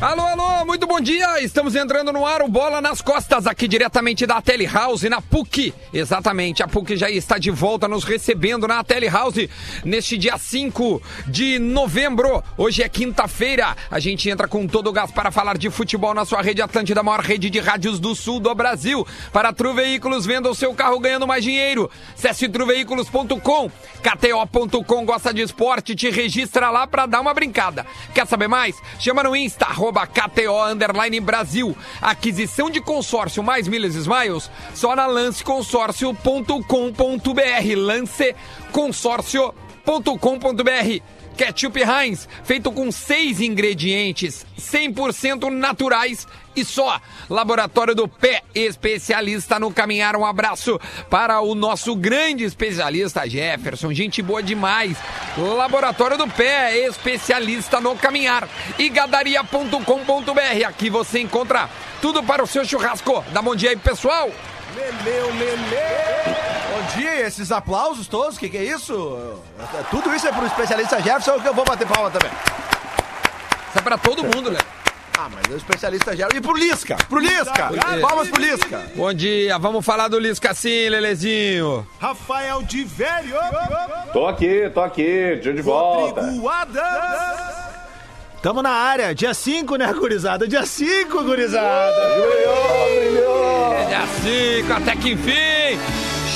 Alô, alô, muito bom dia! Estamos entrando no ar, o Bola nas Costas, aqui diretamente da Telehouse, na PUC. Exatamente, a PUC já está de volta nos recebendo na Telehouse neste dia 5 de novembro. Hoje é quinta-feira, a gente entra com todo o gás para falar de futebol na sua rede Atlântida, a maior rede de rádios do sul do Brasil. Para Tru Veículos, venda o seu carro ganhando mais dinheiro. Acesse truveículos.com, kto.com, gosta de esporte, te registra lá para dar uma brincada. Quer saber mais? Chama no Insta, arroba KTO Underline Brasil. Aquisição de consórcio mais milhas smiles só na lanceconsórcio.com.br. Lanceconsórcio.com.br. Ketchup Heinz, feito com seis ingredientes, 100% naturais e só. Laboratório do Pé, especialista no caminhar. Um abraço para o nosso grande especialista Jefferson, gente boa demais. Laboratório do Pé, especialista no caminhar. E gadaria.com.br, aqui você encontra tudo para o seu churrasco. Dá bom dia aí, pessoal. Leleu, lele. Bom dia, e esses aplausos todos, o que, que é isso? Tudo isso é pro especialista Jefferson que eu vou bater palma também. Isso é para todo mundo, né? Ah, mas o especialista Jefferson. E pro Lisca, pro Lisca. Palmas pro Lisca. Bom dia, vamos falar do Lisca sim, Lelezinho. Rafael de Velho. Tô aqui, tô aqui, dia de volta. Rodrigo Adams. Tamo na área, dia 5, né, gurizada? Dia 5, gurizada! É dia 5, até que enfim,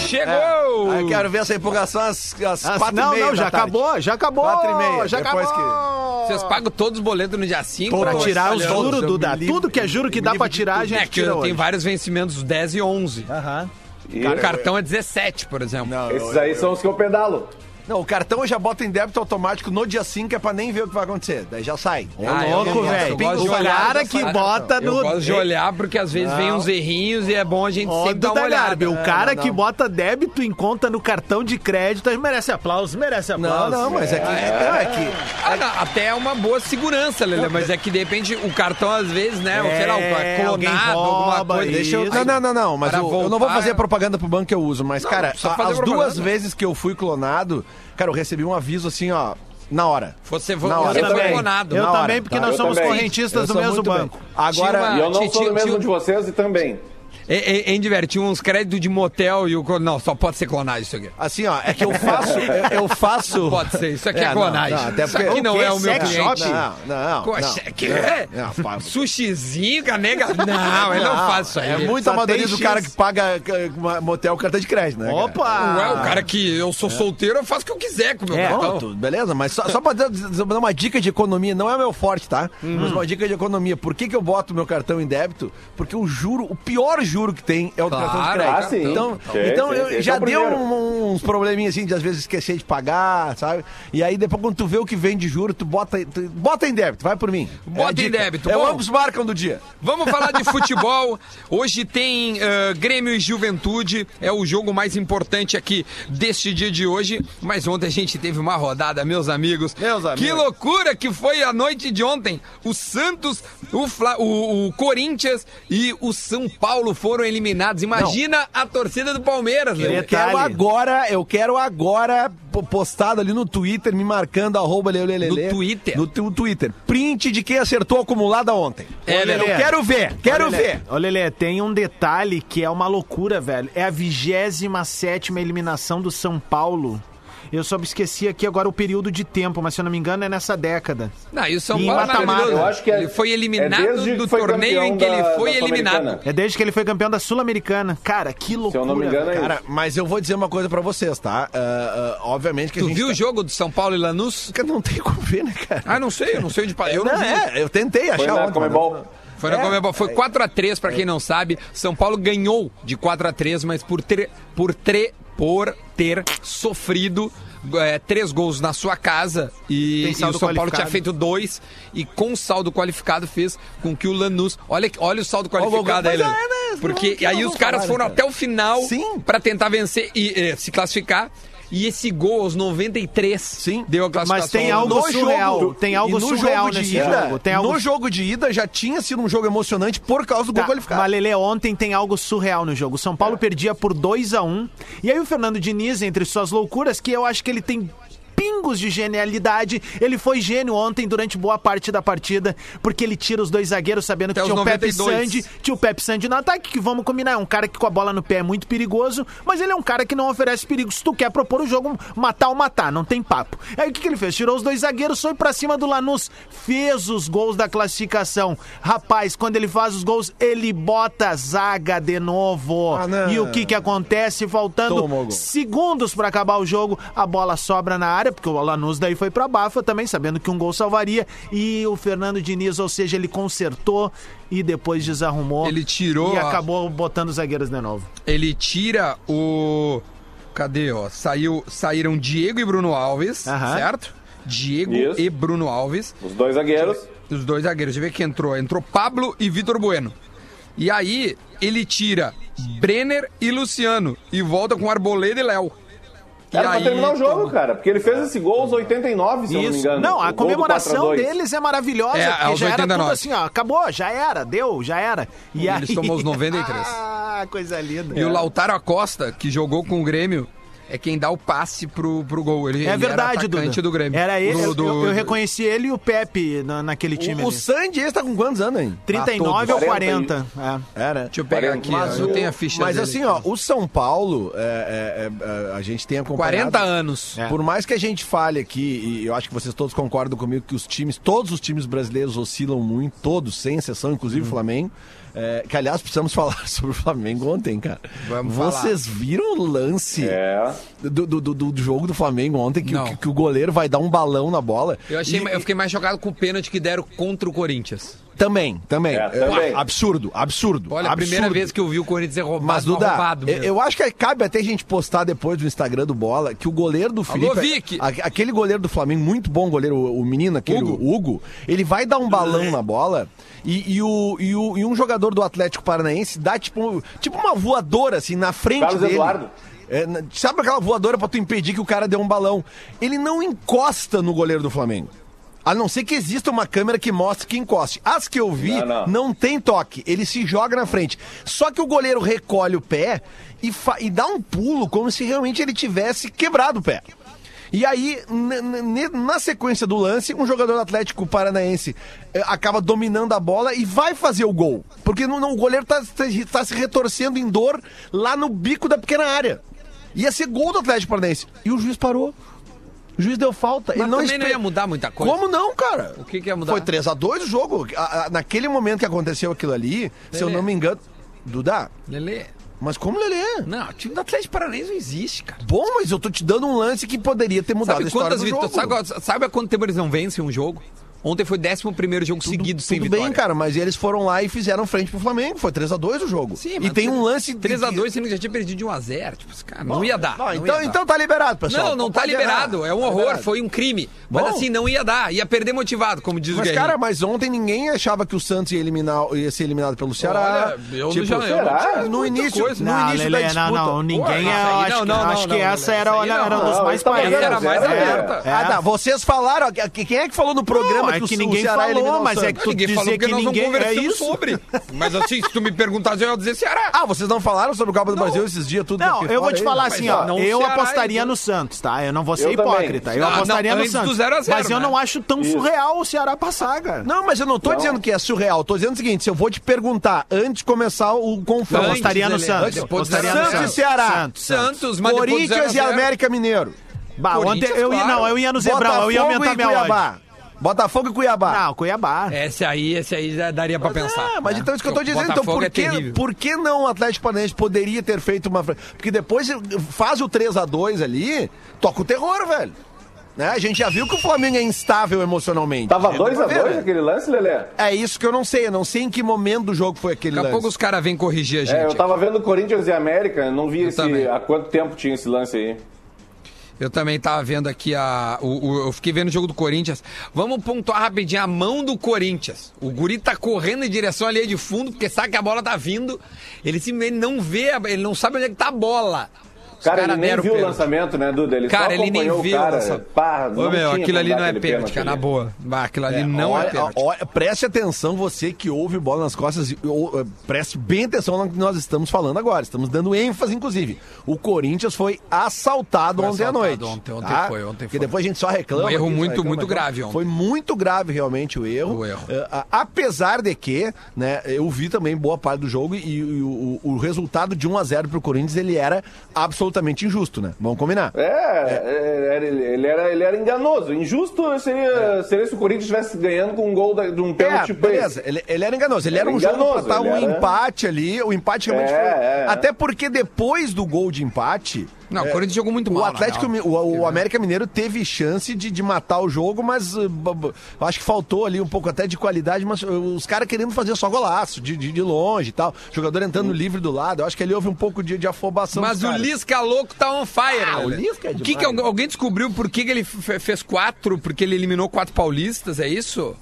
chegou! Eu quero ver essa empolgação às, às Ah, quatro não, e meia não, da já tarde. acabou, já acabou! Quatro e meia, já depois acabou! Vocês pagam todos os boletos no dia 5? Pra tirar os juros, eu Duda. Tudo que é juro que dá pra tirar, a gente É que tira tem vários vencimentos 10 e 11. Aham. E O cartão é 17, por exemplo. Não, eu- esses aí são os que eu pedalo. Não, o cartão eu já boto em débito automático no dia 5, é pra nem ver o que vai acontecer. Daí já sai. Ah, eu Louco, gosto, velho. eu gosto de O olhar, cara que sai. bota Eu no... gosto de olhar porque às vezes vem Não. uns errinhos e é bom a gente Ó, sempre dar Duda uma olhada. Garbi, o cara É, não, que não. bota débito em conta no cartão de crédito aí merece aplauso, merece Não, aplauso. não, mas é que. Não, é que. Ah, não, até é uma boa segurança, Lele, mas é que de repente o cartão às vezes, né, ou sei lá, É, alguém clonado, alguma rouba coisa. isso. Deixa eu... Não, não, não, não, mas Para eu, eu não vou voltar- fazer propaganda pro banco que eu uso, mas, Não, cara, não precisa a- fazer as propaganda. duas vezes que eu fui clonado, cara, eu recebi um aviso assim, ó, na hora. Você, Na hora. Eu foi também. clonado. Eu também, porque tá? nós Eu somos também. correntistas Eu do mesmo bem. banco. Agora, Tinha E eu não sou do mesmo de vocês e também. É, é, Andy, tinha uns créditos de motel e o... Não, só pode ser clonagem isso aqui. assim, ó, é que eu faço. eu, eu faço. Pode ser, isso aqui é, não, clonagem. não, até isso porque- aqui não O é o meu cliente. shop? Não, não. Poxa, não. que Não, não, pá, Sushizinho, canega. Não, ele não, faz isso aí. É muito amadorismo o tem cara que paga motel cartão de crédito, né? cara? Opa! Ué, o cara que eu sou solteiro, eu faço o que eu quiser com o meu É, cartão. Pronto, beleza? Mas só, só pra dar, dar uma dica de economia, não é meu forte, tá? Uhum. Mas uma dica de economia. Por que, que eu boto meu cartão em débito? Porque o juro, o pior juro que tem é o do Claro, cartão de crédito. ah, sim. Então, Sim, então sim, eu já é o deu primeiro. um- uns probleminhas assim de às vezes esquecer de pagar, sabe? E aí depois quando tu vê o que vem de juro, tu bota, tu bota em débito, vai por mim. Bota É a em dica. débito, É bom. ambos marcam do dia. Vamos falar de futebol. Hoje tem ah, Grêmio e Juventude. É o jogo mais importante aqui deste dia de hoje. Mas ontem a gente teve uma rodada, meus amigos. Meus amigos. Que loucura que foi a noite de ontem. O Santos, o, Fla- o- o Corinthians e o São Paulo foram eliminados. Imagina a torcida do Palmeiras, Eu? Detalhe. quero agora, eu quero agora po- postado ali no Twitter, me marcando arroba Leolelele. No Twitter? No Twitter. Print de quem acertou a acumulada ontem. É, eu Lelê. quero ver, quero Lelê, ver. Ô, Lelê, tem um detalhe que é uma loucura, velho. É a 27 eliminação do São Paulo. Eu só me esqueci aqui agora o período de tempo, mas se eu não me engano é nessa década. Não, e o São E Paulo é maravilhoso. Eu acho que é- ele foi eliminado é do foi torneio em que ele foi da eliminado. É desde que ele foi campeão da Sul-Americana. Cara, que Se loucura. eu não me engano, é Cara, isso. mas eu vou dizer uma coisa pra vocês, tá? Ah, ah, obviamente que a Tu gente. viu tá- o jogo do São Paulo e Lanús? Cara, Não tem como ver, né, cara? Ah, não sei, eu não sei onde... pa- Eu não, não, vi. é, eu tentei Foi achar na ontem, Comebol. Foi, na É, Comebol. Foi 4x3, pra quem não sabe. São Paulo ganhou de 4x3, mas por, tre... por, tre... por ter sofrido é, três gols na sua casa e, e o São Paulo tinha feito dois e com o saldo qualificado fez com que o Lanús olha, olha o saldo qualificado aí, Lelê. é, porque Que aí os caras foram até o final pra tentar vencer e eh, se classificar E esse gol aos 93 Sim. deu a classificação. Mas tem algo No surreal. jogo- tem algo no surreal jogo nesse ida, jogo. Tem algo No jogo de ida já tinha sido um jogo emocionante por causa do Tá, gol qualificado. Mas, ontem tem algo surreal no jogo. São Paulo perdia por 2 a 1 E aí o Fernando Diniz, entre suas loucuras, que eu acho que ele tem pingos de genialidade, ele foi gênio ontem durante boa parte da partida, porque ele tira os dois zagueiros sabendo que tinha o Pepe 92. Sandy, tinha o Pepe Sandy no ataque, que vamos combinar, é um cara que com a bola no pé é muito perigoso, mas ele é um cara que não oferece perigo. Se tu quer propor o jogo, matar ou matar, não tem papo. Aí o que, que ele fez? Tirou os dois zagueiros, foi pra cima do Lanús, fez os gols da classificação. Rapaz, quando ele faz os gols, ele bota a zaga de novo. Ah, e o que que acontece? Faltando segundos pra acabar o jogo, a bola sobra na área, porque o Lanús daí foi pra Bafa também, sabendo que um gol salvaria. E o Fernando Diniz, ou seja, ele consertou e depois desarrumou. Ele tirou E a- acabou botando os zagueiros de novo. Ele tira o. Cadê, ó? Saiu, saíram Diego e Bruno Alves, Aham. certo? Diego Isso. e Bruno Alves. Os dois zagueiros. Os dois zagueiros. Deixa eu ver quem entrou. Entrou Pablo e Vitor Bueno. E aí, ele tira Brenner e Luciano. E volta com Arboleda e Léo. E Era pra aí, terminar o jogo, cara. Porque ele fez esse gol aos 89, se eu não me Isso. engano. Não, a comemoração 4 a 2. deles é maravilhosa, É, porque já era tudo 89. assim, ó, acabou, já era, deu, já era. E Eles aí... tomam os 93. ah, coisa linda. E o Lautaro Acosta, que jogou com o Grêmio, é quem dá o passe pro, pro gol. Ele, É ele verdade, era atacante Duda. do Grêmio. Era ele, Do- eu, do- eu, eu reconheci ele e o Pepe na- naquele time O, o ali. Sandy, esse tá com quantos anos, hein? 39 ou 40 40. É. Era. Deixa eu pegar 40. aqui, Mas, ó, eu o- tenho a ficha mas dele assim, ó, o São Paulo, é, é, é, a gente tem acompanhado... 40 anos. É. Por mais que a gente fale aqui, e eu acho que vocês todos concordam comigo que os times, todos os times brasileiros oscilam muito, todos, sem exceção, inclusive o Flamengo. É, que aliás precisamos falar sobre o Flamengo ontem, cara. Vamos Vocês viram o lance É. do, do, do- do jogo do Flamengo ontem que, que, que o goleiro vai dar um balão na bola? Eu, achei, E- eu fiquei mais chocado com o pênalti que deram contra o Corinthians. Também, também. É, também. É, absurdo, absurdo. Olha, a primeira absurdo. vez que eu vi o Corinthians ser roubado, Mas, Duda, roubado eu, mesmo. eu acho que cabe até a gente postar depois do Instagram do Bola que o goleiro do Felipe. Vic! a- aquele goleiro do Flamengo, muito bom goleiro, o, o menino, aquele Hugo. Hugo, ele vai dar um balão na bola e, e o, e, o- e um jogador do Atlético Paranaense dá tipo, tipo uma voadora assim na frente Carlos dele. Eduardo. É, sabe aquela voadora pra tu impedir que o cara dê um balão? Ele não encosta no goleiro do Flamengo. A não ser que exista uma câmera que mostre que encoste. As que eu vi, Não, não, não. tem toque. Ele se joga na frente. Só que o goleiro recolhe o pé e, e dá um pulo como se realmente ele tivesse quebrado o pé. E aí, na sequência do lance, um jogador do Atlético Paranaense eh, acaba dominando a bola e vai fazer o gol. Porque não, não, o goleiro tá, tá- tá se retorcendo em dor lá no bico da pequena área. Ia ser gol do Atlético Paranaense. E o juiz parou. O juiz deu falta. Mas Ele não também não ia mudar muita coisa. Como não, cara? O que que ia mudar? Foi 3x2 o jogo. A- a- naquele momento que aconteceu aquilo ali, se eu Lelê. não me engano. Duda, Lelê, mas como Lelê? não, o time do Atlético Paranaense não existe, cara. Bom, mas eu tô te dando um lance que poderia ter mudado Sabe a história quantas do vitórias? jogo. Sabe, sabe há quanto tempo eles não vencem um jogo? Ontem foi 11 jogo seguido sem Tudo vitória. bem, cara, mas eles foram lá e fizeram frente pro Flamengo. Foi 3x2 o jogo. Sim, e mas tem um lance. 3x2, sendo que já tinha perdido de 1x0. Tipo, cara, não ia dar. Não, não então, ia dar. então tá liberado, pessoal. Não, não tá liberado. errar. É um Tá horror, liberado. foi um crime. Mas Bom. assim, não ia dar. Ia perder motivado, como diz o Mas, Guerrinho. cara, mas ontem ninguém achava que o Santos ia, eliminar, ia ser eliminado pelo Ceará. Olha, eu tipo, já- eu não tinha no início, coisa. no Não, início Lelê, da disputa. não, não, ninguém Pô, é, não, que- não, acho não, que não, essa era, não. dos Não, mais parelhos. era mais É. aberta. Ah, tá. Vocês falaram. que- que- Quem é que falou no programa Não, é que, o- que o ninguém Ceará falou, mas é que tu Ninguém dizer falou que nós ninguém- não é conversamos isso. sobre. Mas assim, se tu me perguntasse, eu ia dizer Ceará. Ah, vocês não falaram sobre o Copa do Brasil esses dias, tudo Não, que eu vou te aí? falar Mas, assim, ó, não Eu Ceará, apostaria então. no Santos, tá? Eu não vou ser Eu também. hipócrita. Eu Não, apostaria não, no Santos. 0 a 0, Mas eu né? não acho tão Isso. surreal o Ceará passar, cara. Não, mas eu não tô Não. dizendo que é surreal. Tô dizendo o seguinte: se eu vou te perguntar antes de começar o confronto. Apostaria no Santos. depois do Apostaria no 0 a 0. Santos e. Ceará. Santos. Mas Corinthians 0 e a 0. América Mineiro. Bah, ontem eu ia, não, eu ia no Zebrão, eu ia aumentar minha odd. Botafogo e Cuiabá. Não, Cuiabá. Esse aí, esse aí já daria pra pensar. Ah, mas né? então é isso que eu tô dizendo. Então, Botafogo por é que, terrível. por que não o Atlético Paranaense poderia ter feito uma. Porque depois faz o 3x2 ali, toca o terror, velho. Né? A gente já viu que o Flamengo é instável emocionalmente. Tava Deu pra 2x2 ver, né? aquele lance, Lelé? É isso que eu não sei. Eu não sei em que momento do jogo foi aquele Daqui a lance. pouco os caras vêm corrigir a gente. É, eu tava vendo Corinthians e América, não vi esse, há quanto tempo tinha esse lance aí. Eu também tava vendo aqui a. O, o- eu fiquei vendo o jogo do Corinthians. Vamos pontuar rapidinho a mão do Corinthians. O Guri tá correndo em direção à linha de fundo, porque sabe que a bola tá vindo. Ele simplesmente não vê, ele não sabe onde é que tá a bola. Cara, caras ele nem viu o lançamento, né, Duda? Ele Cara, só ele nem viu. cara. essa- Pá, Ô, meu, aquilo ali não é pênalti, cara, na boa. Bah, aquilo ali não olha, é pênalti. olha, preste atenção, você que ouve bola nas costas, ou, eh, preste bem atenção no que nós estamos falando agora. Estamos dando ênfase, inclusive. O Corinthians foi assaltado Foi ontem à assaltado noite. ontem, ontem tá? foi, ontem Porque foi. depois a gente só reclama. Um erro muito, reclama, muito reclama. grave ontem. Foi muito grave realmente o erro. O erro. A- apesar de que, né, eu vi também boa parte do jogo e, e o, o resultado de 1 a 0 pro Corinthians, ele era absolutamente injusto, né? Vamos combinar. É, é, ele, ele era, ele era enganoso. Injusto seria, seria se o Corinthians estivesse ganhando com um gol da- de um É, pênalti tipo beleza. Ele, ele era enganoso. Ele era, Era um jogo enganoso, pra dar um ele era- empate ali. O empate realmente É, foi. é, é. Até porque depois do gol de empate. Não, o é, Corinthians jogou muito o mal, Atlético, o, o América Mineiro teve chance de, de matar o jogo, mas uh, acho que faltou ali um pouco até de qualidade, mas uh, os caras querendo fazer só golaço, de, de, de longe e tal. Jogador entrando livre do lado. Eu acho que ali houve um pouco de, de afobação. Mas o. Lisca louco tá on fire, Ah, o. Lisca é O que que alguém descobriu por que, que ele fe- fez quatro? Porque ele eliminou quatro paulistas, é isso?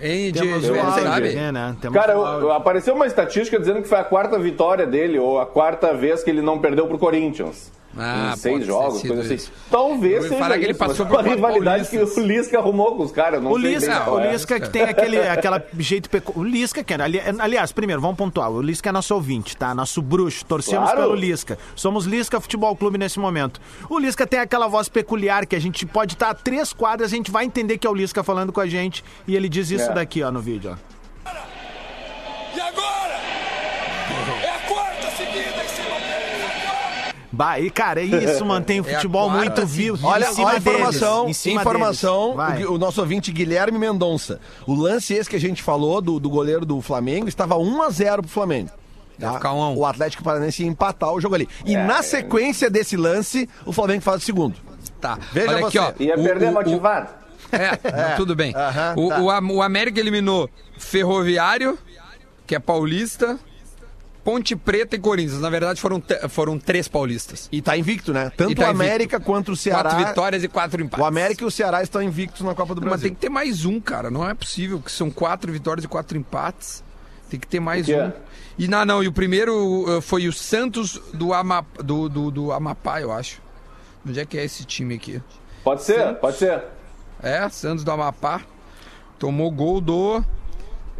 Hein, Temos o áudio sabe? né? Temos Cara, o eu- áudio. apareceu uma estatística dizendo que foi a quarta vitória dele, ou a quarta vez que ele não perdeu pro Corinthians. Ah, em seis jogos, coisa assim. isso. Talvez seja falar que ele passou por uma rivalidade que o Lisca arrumou com os caras. Não O Lisca, o é. Lisca que tem aquele aquela jeito pecu... O Lisca, que ali, aliás, primeiro, vamos pontuar. O Lisca é nosso ouvinte, tá? Nosso bruxo. Torcemos Claro. pelo Lisca. Somos Lisca Futebol Clube nesse momento. O Lisca tem aquela voz peculiar que a gente pode estar a três quadras, a gente vai entender que é o Lisca falando com a gente. E ele diz isso É. daqui, ó, no vídeo, ó. Bah, e cara, é isso mantém o É futebol quarta muito vivo. Olha, em cima olha a informação, deles, em cima informação, o, o nosso ouvinte Guilherme Mendonça. O lance esse que a gente falou do, do goleiro do Flamengo estava 1 a 0 pro Flamengo. Ficar um. O Atlético Paranaense ia empatar o jogo ali. E na sequência desse lance, o Flamengo faz o segundo. Tá. Veja Olha aqui, você. ó. Ia O- perder o- o- motivado. É, tudo bem. Aham, o, tá. o o América eliminou Ferroviário, que é paulista, Ponte Preta e Corinthians. Na verdade, foram, foram três paulistas. E tá invicto, né? Tanto tá o América quanto o Ceará. Quatro vitórias e quatro empates. O América e o Ceará estão invictos na Copa do Mas Brasil. tem que ter mais um, cara. Não é possível que são quatro vitórias e quatro empates. Tem que ter mais O quê? um. E não, não, e o primeiro uh, foi o Santos do, Ama, do, do, do Amapá, eu acho. Onde é que é esse time aqui? Pode ser, pode ser. É, Santos do Amapá. Tomou gol do.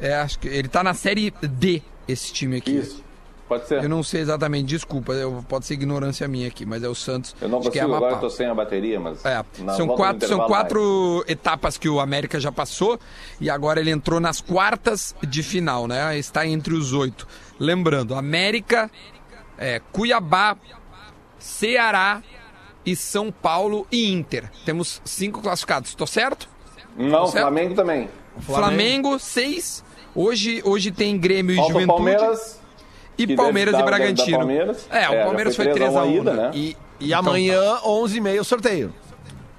É, acho que ele tá na série D, esse time aqui. Isso. Pode ser. Eu não sei exatamente, desculpa, eu, pode ser ignorância minha aqui, mas é o Santos. Eu não é consigo, agora eu tô sem a bateria, mas. É, são quatro, são quatro etapas que o América já passou e agora ele entrou nas quartas de final, né? Está entre os oito. Lembrando, América, é, Cuiabá, Ceará e São Paulo e Inter. Temos cinco classificados, tô certo? Não, certo? Flamengo também. Flamengo, seis. Hoje, hoje tem Grêmio e Falta o Juventude. Palmeiras. E Palmeiras deve e Bragantino. Palmeiras. É, o É, Palmeiras foi foi 3 a 1 ida, né? né? E, e Então amanhã, 11h30, o sorteio.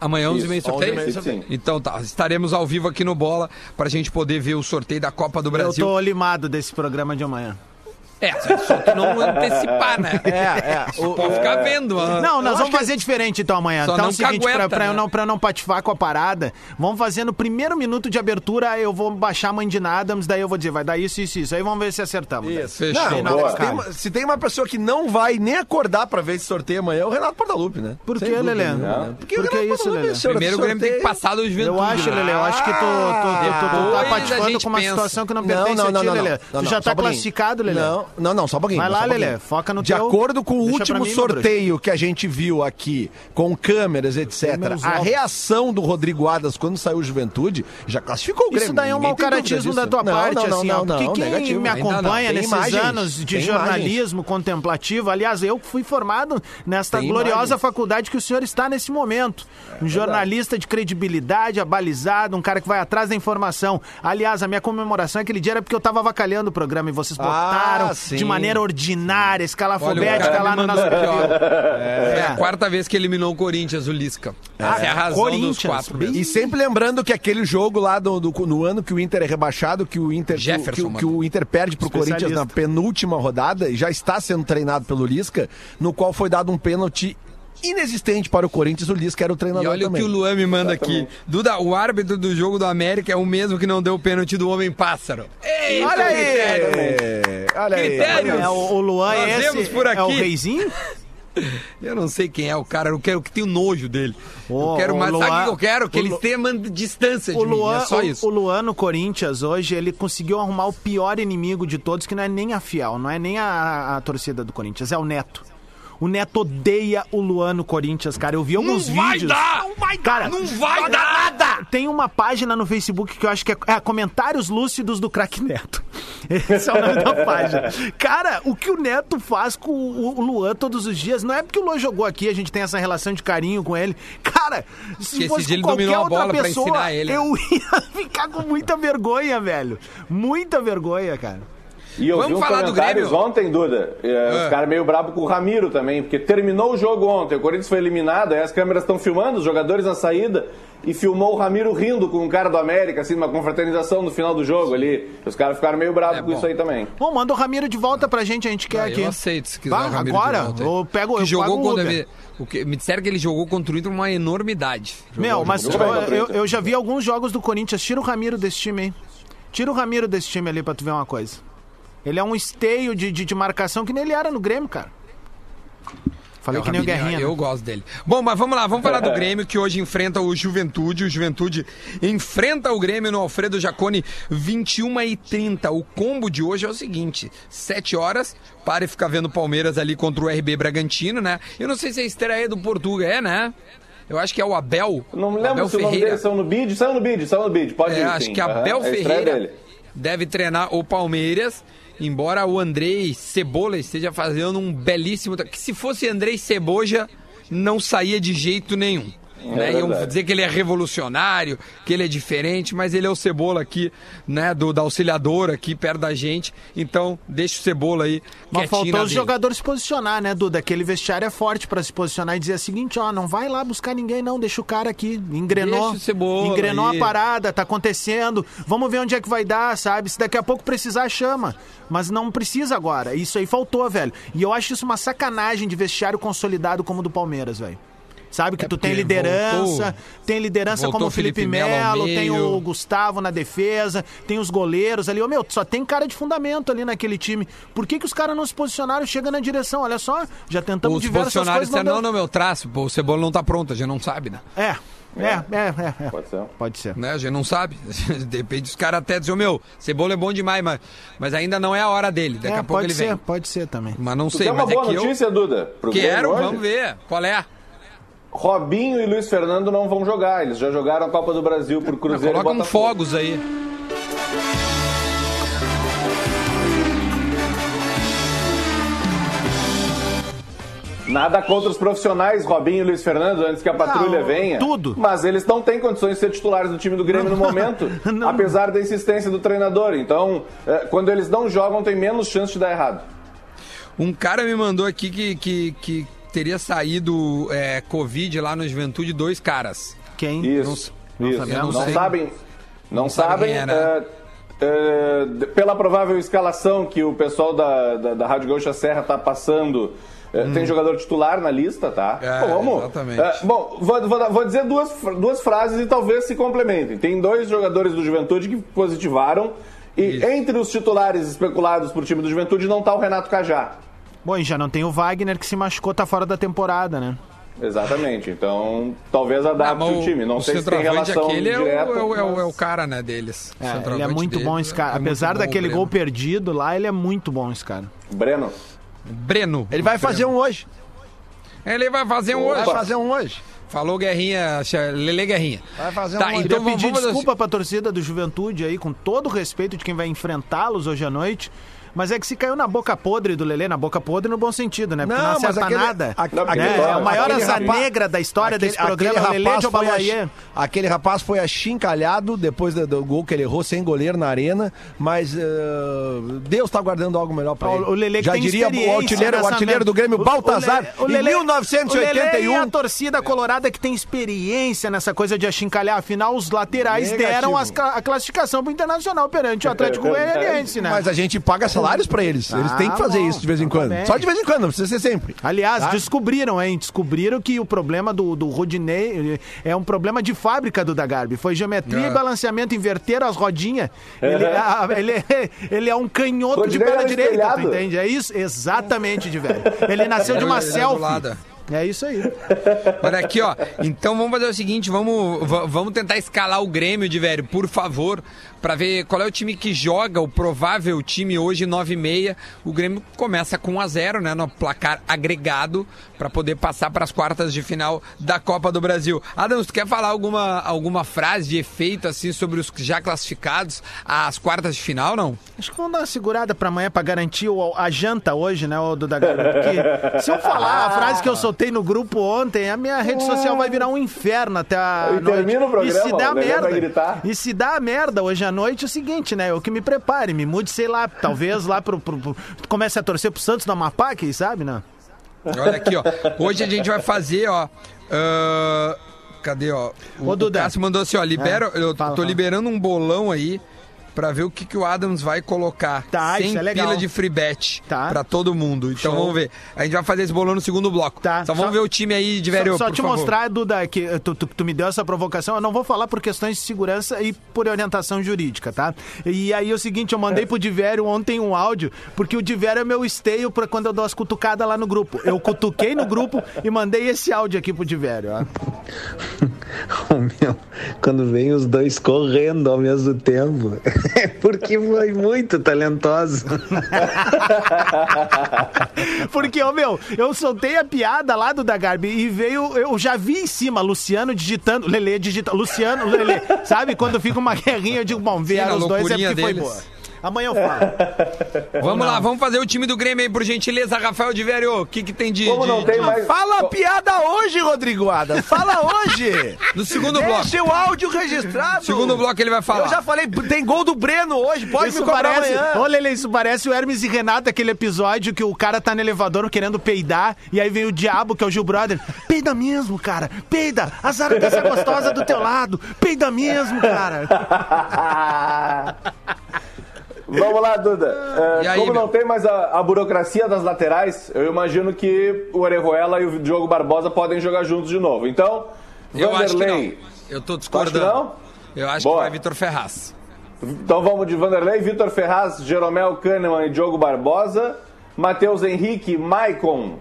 Amanhã, 11 Isso, h onze e meia, sorteio? sorteio. Então tá, estaremos ao vivo aqui no Bola pra gente poder ver o sorteio da Copa do Eu Brasil. tô limado desse programa de amanhã. É, só tu não antecipar, né? É, é. O, Pode ficar vendo. ah. Não, nós acho vamos que- fazer diferente então amanhã. Só então é o seguinte, pra, cagueta, pra eu né? não, pra eu não patifar com a parada, vamos fazer no primeiro minuto de abertura, eu vou baixar a mãe de Adams, daí eu vou dizer, vai dar isso, isso, isso. Aí vamos ver se acertamos. Isso. Fechou. Não, Não, boa. tem uma- se tem uma pessoa que não vai nem acordar pra ver esse sorteio amanhã, é o Renato Portaluppi, né? Por que, Lelê? né? Porque o Por que Renato isso, Lelê? é senhor Primeiro o Grêmio tem que passar do Juventude. Eu acho, né? Lelê, eu acho que tu, tu, tu, tu, tu tá patifando com uma situação que não pertence não, a não, ti, não, Lelê. Tu já tá classificado, Lelê? Não, não, não, só um pouquinho. Vai lá, um. Lelê, foca no De teu. acordo com o Deixa último mim, sorteio que a gente viu aqui, com câmeras, etc., a reação do Rodrigo Adas quando saiu o Juventude já classificou o Grêmio. Isso daí é um mau caratismo da tua Não, parte, não, não, assim, não, ó. Porque quem negativo. me acompanha nesses imagens, anos de jornalismo contemplativo, aliás, eu fui formado nesta Tem gloriosa imagens. faculdade que o senhor está nesse momento. Um jornalista de credibilidade, abalizado, um cara que vai atrás da informação. Aliás, a minha comemoração aquele dia era porque eu tava avacalhando o programa e vocês botaram Ah, sim. de maneira ordinária, escalafobética lá no nosso ó. É. É a quarta vez que eliminou o Corinthians, o Lisca. Essa é a razão dos Corinthians, quatro bem- mesmo. E sempre lembrando que aquele jogo lá do, do- no ano que o Inter é rebaixado, que o Inter, que, Jefferson, o- que o Inter perde pro. Corinthians na penúltima rodada e já está sendo treinado pelo Lisca, no qual foi dado um pênalti inexistente para o Corinthians, o Lisca era o E treinador olha também. o que o Luan me manda aqui. Duda, o árbitro do jogo do América é o mesmo que não deu o pênalti do Homem-Pássaro. Eita, Olha critério. aí! Olha aí! Critério. É, o, Luan Nós é esse, por é o aqui. reizinho? Eu não sei quem é o cara, eu quero que tenha nojo dele. Ô, eu quero mais. Sabe o Luan, que eu quero? Que Lu- tenham man- distância de O mim. Luan, É só o- isso. o Luan no Corinthians hoje, ele conseguiu arrumar o pior inimigo de todos, que não é nem a Fiel, não é nem a, a torcida do Corinthians, é o Neto. O Neto odeia o Luan no Corinthians, cara. Eu vi alguns não vai vídeos. dar! Não vai Cara, dar! Não vai dar nada! Tem uma página no Facebook que eu acho que é, é Comentários Lúcidos do Crack Neto. Esse é o nome da página. Cara, o que o Neto faz com o, o Luan todos os dias, não é porque o Luan jogou aqui, a gente tem essa relação de carinho com ele. Cara, se esse fosse qualquer outra pessoa, ele, né? eu ia ficar com muita vergonha, velho. Muita vergonha, cara. E eu Vamos vi uns falar do comentários Grêmio? ontem, Duda. eh, Os caras meio brabo com o Ramiro também, porque terminou o jogo ontem, o Corinthians foi eliminado, aí as câmeras estão filmando, os jogadores na saída, e filmou o Ramiro rindo com um cara do América, assim, numa confraternização no final do jogo ali. Os caras ficaram meio bravos É com isso aí também. Bom, manda o Ramiro de volta pra gente, a gente quer Ah, aqui. Eu aceito se quiser Vai, o Ramiro agora? de volta. aí. Eu pego- que eu jogou pago o contra Uber. o que Me disseram que ele jogou contra o Inter uma enormidade. Meu, mas jogou eu, eu, eu já vi alguns jogos do Corinthians. Tira o Ramiro desse time aí. Tira o Ramiro desse time ali pra tu ver uma coisa. Ele é um esteio de, de, de marcação que nem ele era no Grêmio, cara. Falei É, que nem o Guerrinha. Eu né? gosto dele. Bom, mas vamos lá, vamos falar do Grêmio que hoje enfrenta o Juventude. O Juventude enfrenta o Grêmio no Alfredo Jacone 21 e 30. O combo de hoje é o seguinte: 7 horas, para e ficar vendo o Palmeiras ali contra o RB Bragantino, né? Eu não sei se é a estreia do Portuga, é, né? Eu acho que é o Abel. Não me lembro Abel se o nome Ferreira. dele saiu no bid. Saiu no bid, saiu no bid. Pode É, ir, acho sim. que Abel é a estreia Ferreira dele. deve treinar o Palmeiras, embora o Andrei Cebola esteja fazendo um belíssimo. Que se fosse Andrei Ceboja, não saía de jeito nenhum. Né? Iam verdade. dizer que ele é revolucionário, que ele é diferente, mas ele é o Cebola aqui, né? Do, da auxiliadora aqui perto da gente. Então, deixa o Cebola aí. Mas faltou os jogadores se posicionar, né, Duda? Aquele vestiário é forte pra se posicionar e dizer o seguinte, ó, não vai lá buscar ninguém não, deixa o cara aqui. Engrenou. Deixa o Cebola engrenou aí. a parada, tá acontecendo. Vamos ver onde é que vai dar, sabe? Se daqui a pouco precisar, chama. Mas não precisa agora. Isso aí faltou, velho. E eu acho isso uma sacanagem de vestiário consolidado como o do Palmeiras, velho. Sabe que É tu tem liderança, voltou- tem liderança como o Felipe, Felipe Melo tem o Gustavo na defesa, tem os goleiros ali. Ô, meu, só tem cara de fundamento ali naquele time. Por que, que os caras não se posicionaram? Chega na direção, olha só, já tentamos Os diversas funcionários coisas. Não disseram, não, deu. não, meu traço, pô, o Cebola não tá pronto, a gente não sabe, né? É, é, é, é, é. Pode ser. Pode ser. né? A gente não sabe. De repente os caras até dizem, "Ô, meu, Cebola é bom demais, mas, mas ainda não é a hora dele. Daqui É, a pouco pode ele ser, vem. pode ser também. Mas não Tu sei, quer uma mas é boa que notícia, Duda? Pro eu quero, vamos ver. Qual é? Robinho e Luiz Fernando não vão jogar. Eles já jogaram a Copa do Brasil por Cruzeiro Coloca e um Botafogo. fogos aí. Nada contra os profissionais, Robinho e Luiz Fernando, antes que a patrulha Não, venha. tudo. Mas eles não têm condições de ser titulares do time do Grêmio no momento, Não. apesar da insistência do treinador. Então, eh, quando eles não jogam, tem menos chance de dar errado. Um cara me mandou aqui que, que, que teria saído é, Covid lá no Juventude, dois caras. Quem? Isso. isso. sabemos. Não, sei. sabem. Não, sabe sabem. quem é, de- pela provável escalação que o pessoal da, da, da Rádio Gaúcha Serra está passando. eh, Tem jogador titular na lista, tá? Hum. É, Bom, vamos. exatamente. Eh, bom, vou, vou vou dizer duas, duas frases e talvez se complementem. Tem dois jogadores do Juventude que positivaram. E Isso. entre os titulares especulados por time do Juventude não está o Renato Cajá. Bom, e já não tem o Wagner que se machucou, tá fora da temporada, né? Exatamente. Então, talvez adapte mas o time. Não o sei se tem relação aquele é o, direta. é, o, é, o, é o cara, né, deles. É, ele é muito dele bom esse cara. é Apesar daquele gol Breno. perdido lá, ele é muito bom esse cara. Breno. Breno. Ele vai fazer um hoje. Ele vai fazer um Vai hoje. fazer um hoje. Falou Guerrinha, Lele Guerrinha. Vai fazer Tá, um hoje. então vamos, pedir vamos desculpa pra torcida do Juventude aí, com todo o respeito de quem vai enfrentá-los hoje à noite. Mas é que se caiu na boca podre do Lelê, na boca podre no bom sentido, né? Porque não, Não, mas acerta aquele- nada. a- Não, né? aquele- É o maior aquele asa rapaz- negra da história Aquele- desse programa, é Lelê de rapaz foi Obaiê. ach- Aquele rapaz foi achincalhado depois do, do gol que ele errou sem goleiro na arena, mas eh, Deus tá guardando algo melhor pra O- ele. o Lelê que Já tem diria o artilheiro, o artilheiro do Grêmio, O- o Baltazar, Lelê- o em Lelê- O Lelê e a 1981. torcida colorada que tem experiência nessa coisa de achincalhar. Afinal, os laterais Negativo. deram as a classificação pro Internacional perante o Atlético É verdade. Goianiense, né? Mas a gente paga essa salários pra eles. Eles Ah, têm que fazer bom. isso de vez em Então quando. tá bem. Só de vez em quando, não precisa ser sempre. Aliás, Tá? descobriram, hein? Descobriram que o problema do, do Rodinei é um problema de fábrica do Dagarbi. Foi geometria É. e balanceamento, inverteram as rodinhas. Ele, a- ele é, ele é um canhoto de Rodinei perna era direita, tu espelhado. entende? É isso? Exatamente, de velho. Ele nasceu de Ele uma é selfie. É isso aí. Olha aqui, ó. Então vamos fazer o seguinte, vamos, va- vamos tentar escalar o Grêmio, de velho, por favor, pra ver qual é o time que joga, o provável time hoje 9 e meia. O Grêmio começa com 1 a 0, né, no placar agregado pra poder passar pras quartas de final da Copa do Brasil. Adams, tu quer falar alguma alguma frase de efeito assim sobre os já classificados às quartas de final, não? Acho que vamos dar uma segurada pra amanhã pra garantir a janta hoje, né, o do Dagarbi? Porque se eu falar a frase que eu soltei no grupo ontem, a minha rede social vai virar um inferno até a E noite. termina o programa, e se o vai merda. gritar. E se dá merda hoje à noite, é o seguinte, né? Eu que me prepare, me mude, sei lá, talvez lá pro. pro, pro comece a torcer pro Santos no Amapá, quem sabe, né? Olha aqui, ó. Hoje a gente vai fazer, ó. ah, cadê, ó? O, Ô, o Duda. Cássio mandou assim, ó. Libera, É, eu fala, tô fala. liberando um bolão aí pra ver o que, que o Adams vai colocar. Tá, Sem isso é legal. pila de free bet Tá. pra todo mundo. Então Show. vamos ver. A gente vai fazer esse bolão no segundo bloco. Tá. Só vamos Só- ver o time aí de velho, Só, só por te favor. mostrar, Duda, que tu, tu, tu me deu essa provocação. Eu não vou falar por questões de segurança e por orientação jurídica, tá? E aí é o seguinte, eu mandei pro Divério ontem um áudio, porque o Divério é meu esteio pra quando eu dou as cutucadas lá no grupo. Eu cutuquei no grupo e mandei esse áudio aqui pro Divério, ó. Oh, meu, quando vem os dois correndo ao mesmo tempo, é porque foi muito talentoso. Porque, ô meu, eu soltei a piada lá do Dagarbi e veio, eu já vi em cima Luciano digitando, Lele digitando, Luciano, Lele, sabe? Quando fica uma guerrinha, eu digo, bom, vieram na os dois é porque foi deles. boa. Amanhã eu falo. Vamos lá, vamos fazer o time do Grêmio aí, por gentileza, Rafael de velho. O que, que tem de. Como de- não tem de- mais. Fala a piada hoje, Rodrigo Ada. Fala hoje. No segundo bloco. Deixa o áudio registrado. Segundo bloco ele vai falar. Eu já falei, tem gol do Breno hoje, pode isso me cobrar parece, amanhã. Lele, isso parece o Hermes e Renato, aquele episódio que o cara tá no elevador querendo peidar, e aí vem o diabo, que é o Gil Brother. Peida mesmo, cara, peida, azar dessa gostosa do teu lado, peida mesmo, cara. Vamos lá, Duda. É, aí, como meu? não tem mais a, a burocracia das laterais, eu imagino que o Orejuela e o Diogo Barbosa podem jogar juntos de novo. Então, Eu Vanderlei. Eu tô discordando. não? Eu acho Boa. que vai Vitor Ferraz. Então vamos de Vanderlei, Vitor Ferraz, Jeromel Kahneman e Diogo Barbosa. Matheus Henrique, Maicon.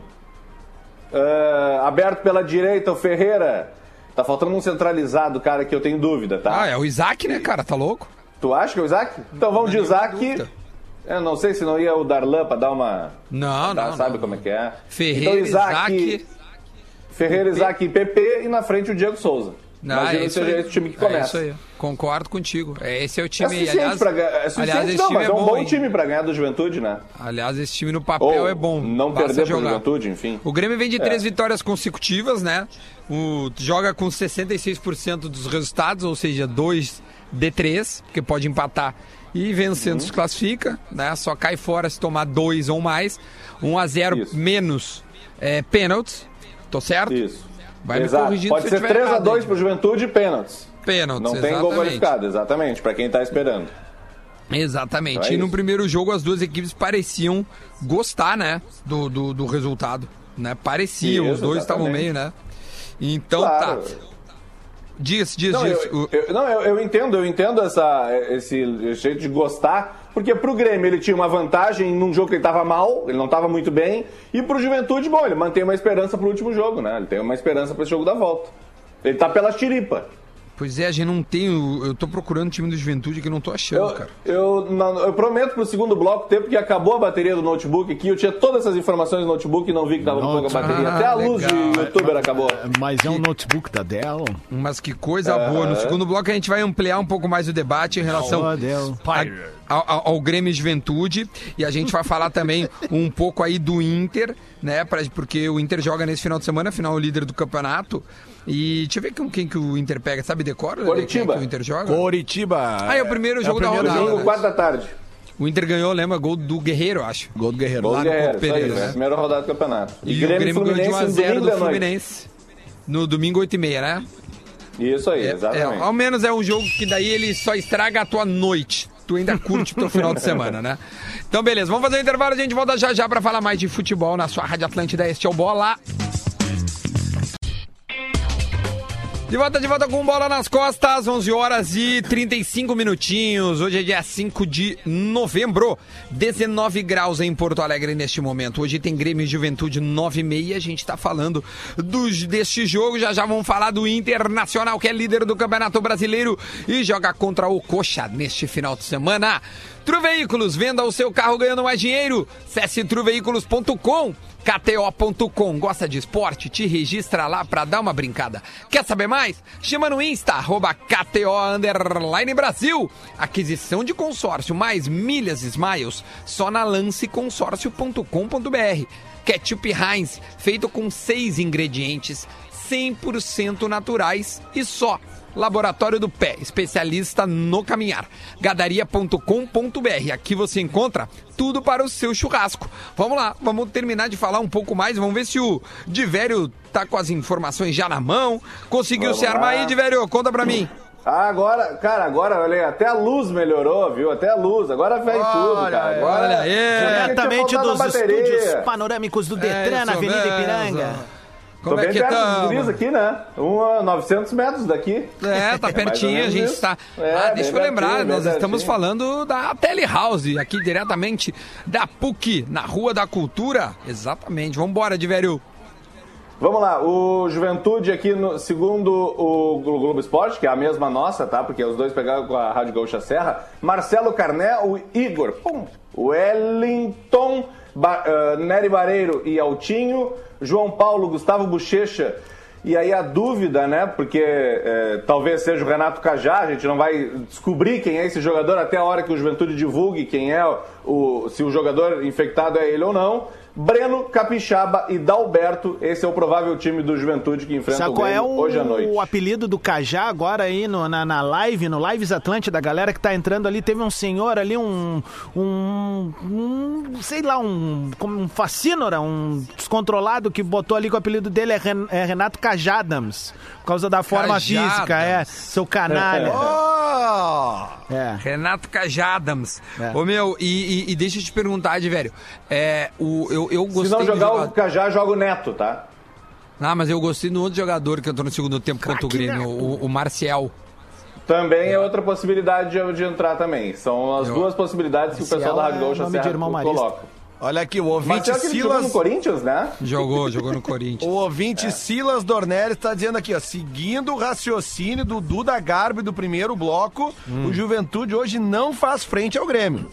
É, aberto pela direita, o Ferreira. Tá faltando um centralizado, cara, que eu tenho dúvida, tá? Ah, é o Isaac, né, cara? Tá louco? Tu acha que é o Isaac? Então vamos de Isaac. Eu não sei se não ia o Darlan para dar uma. Não, dar, não. Sabe não. como é que é? Ferreira, então, Isaac. Isaac Ferreira, Isaac e PP e na frente o Diego Souza. Não, Imagina é que seja aí. esse time que começa. É isso aí. Concordo contigo. É, esse é o é time. É suficiente aliás, pra, é suficiente, aliás, esse não, time é, é, um bom time para ganhar do Juventude, né? Aliás, esse time no papel Ou é bom. Não perder para Juventude, enfim. O Grêmio vem de é. três vitórias consecutivas, né? O, joga com 66% dos resultados, ou seja, dois D3, porque pode empatar e vencendo uhum. se classifica, né? Só cai fora se tomar dois ou mais. 1 um a 0 menos é, pênaltis. Tô certo? Isso. Vai Exato. me corrigindo Pode se ser 3 a 2 pro Juventude e pênaltis. Pênaltis, Não exatamente. tem gol qualificado, exatamente, para quem tá esperando. Exatamente. Então é e no primeiro jogo as duas equipes pareciam gostar, né, do, do, do resultado, né? Pareciam, isso, os dois estavam meio, né? Então claro. tá. Diz, diz, Não, diz. eu, eu- não eu, eu entendo, eu entendo essa, esse jeito de gostar, porque pro Grêmio ele tinha uma vantagem num jogo que ele tava mal, ele não tava muito bem, e pro Juventude, bom, ele mantém uma esperança pro último jogo, né? Ele tem uma esperança esse jogo da volta. Ele tá pela tiripa. Pois é, a gente não tem. Eu tô procurando o time do Juventude que não tô achando, Eu, cara. eu, não- eu prometo pro segundo bloco ter, porque acabou a bateria do notebook aqui. Eu tinha todas essas informações no notebook e não vi que tava com pouca bateria. Ah, Até a luz legal. de youtuber acabou. Mas é um notebook da Dell. Mas que coisa boa. No segundo bloco a gente vai ampliar um pouco mais o debate em relação Oh, Dell. ao, ao- ao Grêmio Juventude. E a gente vai falar também um pouco aí do Inter, né? Pra, porque o Inter joga nesse final de semana, final o líder do campeonato. E deixa eu ver com quem que o Inter pega. Sabe, decora? Coritiba. que o Inter joga? Coritiba. Ah, é o primeiro jogo da primeiro rodada. Domingo, né? quatro da tarde. O Inter ganhou, lembra? Gol do Guerreiro, acho. Gol do Guerreiro. Gol Lá do no Guerreiro, Pereira, né? Primeira rodada do campeonato. E, o Grêmio ganhou de 1 a 0 no domingo do da. Fluminense. No domingo 8 e meia, né? Isso aí, É, exatamente. ao menos é um jogo que daí ele só estraga a tua noite. tu ainda curte teu final de semana, né? Então, beleza, vamos fazer um intervalo, a gente volta já já pra falar mais de futebol na sua Rádio Atlântida. Este é o Bola. De volta, de volta com bola nas costas, 11 horas e 35 minutinhos. Hoje é dia 5 de novembro, 19 graus em Porto Alegre neste momento. Hoje tem Grêmio Juventude 9 e meia. A gente tá falando dos, deste jogo. Já já vamos falar do Internacional, que é líder do Campeonato Brasileiro e joga contra o Coxa neste final de semana. Tru Veículos, venda o seu carro ganhando mais dinheiro. Acesse truveículos.com. KTO.com. Gosta de esporte? Te registra lá pra dar uma brincada. Quer saber mais? Chama no Insta, arroba KTO Underline Brasil. Aquisição de consórcio mais milhas Smiles só na lanceconsórcio.com.br. Ketchup Heinz, feito com seis ingredientes 100% naturais e só. Laboratório do Pé, especialista no caminhar. Gadaria.com.br. Aqui você encontra tudo para o seu churrasco. Vamos lá, vamos terminar de falar um pouco mais. Vamos ver se o Divério tá com as informações já na mão. Conseguiu Vamos se armar lá. aí, Divério? Conta pra mim. Ah, agora, cara, agora, olha até a luz melhorou, viu? Até a luz, agora vem tudo, cara. Agora, olha aí. Diretamente dos estúdios panorâmicos do Detran, na isso Avenida mesmo. Ipiranga. Tô Como é bem que perto dos tá? guris aqui, né? Um a 900 metros daqui. É, tá pertinho, a gente isso. está. É, ah, deixa eu lembrar, nós estamos falando da Telehouse, aqui diretamente da PUC, na Rua da Cultura. Exatamente. Vambora, Divério. Vamos lá, o Juventude aqui, no- segundo o Glo- Globo Esporte, que é a mesma nossa, tá? Porque os dois pegaram com a Rádio Gaúcha Serra. Marcelo Carné, o Igor, pum, Wellington, Ba- ah, Nery Bareiro e Altinho, João Paulo, Gustavo Bochecha. E aí a dúvida, né? Porque eh, talvez seja o Renato Cajá, a gente não vai descobrir quem é esse jogador até a hora que o Juventude divulgue quem é o. se o jogador infectado é ele ou não. Breno, Capixaba e Dalberto, esse é o provável time do Juventude que enfrenta Sabe o qual é Grêmio o, hoje à noite. o apelido do Cajá agora aí no- na, na live, no Lives Atlântida, da galera que tá entrando ali? Teve um senhor ali, um. um, um, sei lá, um, como um fascínora, um descontrolado que botou ali que o apelido dele é, Ren- é Renato Cajadams. Por causa da forma Cajadams. física, é. Seu canalha. Oh! É. Renato Cajadams. É. Ô meu, e, e- e deixa eu te perguntar, Divério. É, o, eu, eu gostei Se não jogar o Cajá, joga o Neto, tá? Ah, mas eu gostei do outro jogador que entrou no segundo tempo contra o Grêmio, o, o Marcial. Também é outra possibilidade de, de entrar também. São as Eu- duas possibilidades que o pessoal da Rádio é Gaúcha marista. coloca. Olha aqui, o ouvinte ele jogou no Silas. Corinthians, né? Jogou, jogou no Corinthians. O ouvinte Silas Dornelles está dizendo aqui, ó, seguindo o raciocínio do Duda Garbi do primeiro bloco, Hum. o Juventude hoje não faz frente ao Grêmio.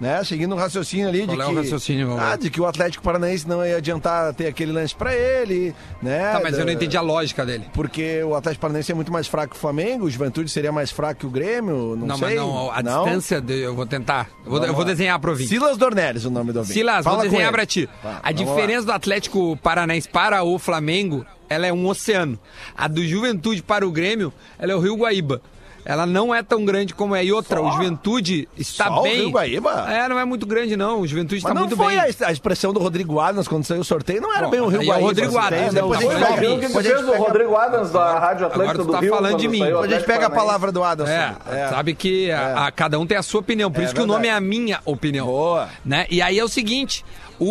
Né? Seguindo o raciocínio ali de Qual é que o raciocínio, ah, de que o Atlético Paranaense não ia adiantar ter aquele lance pra ele, né? Tá, mas eu não Da- entendi a lógica dele. Porque o Atlético Paranaense é muito mais fraco que o Flamengo, o Juventude seria mais fraco que o Grêmio, não, Não, sei. mas não, a distância, de- eu vou tentar. Eu vou, eu vou desenhar pro ouvinte. Silas Dornelles, o nome do ouvinte. Silas, Fala vou desenhar pra ti. Tá, a diferença do Atlético Paranaense para o Flamengo, ela é um oceano. A do Juventude para o Grêmio, ela é o Rio Guaíba. Ela não é tão grande como é. E outra, o Juventude está Só o bem. Rio Guaíba? É, não é muito grande, não. O Juventude Mas está não muito foi bem. a, a expressão do Rodrigo Adams quando saiu o sorteio, não era Bom, bem o Rio aí é o Guaíba. Rodrigo assim. Adams, É, não, depois a gente foi pega- o depois a gente o pega- Rodrigo Adams da Rádio tu do tá Rio? falando de mim. o Depois a gente Atlético pega a palavra do Adams. É, É. sabe que a- a- cada um tem a sua opinião, por É isso que o nome é a minha opinião. Boa. Né? E aí é o seguinte, o,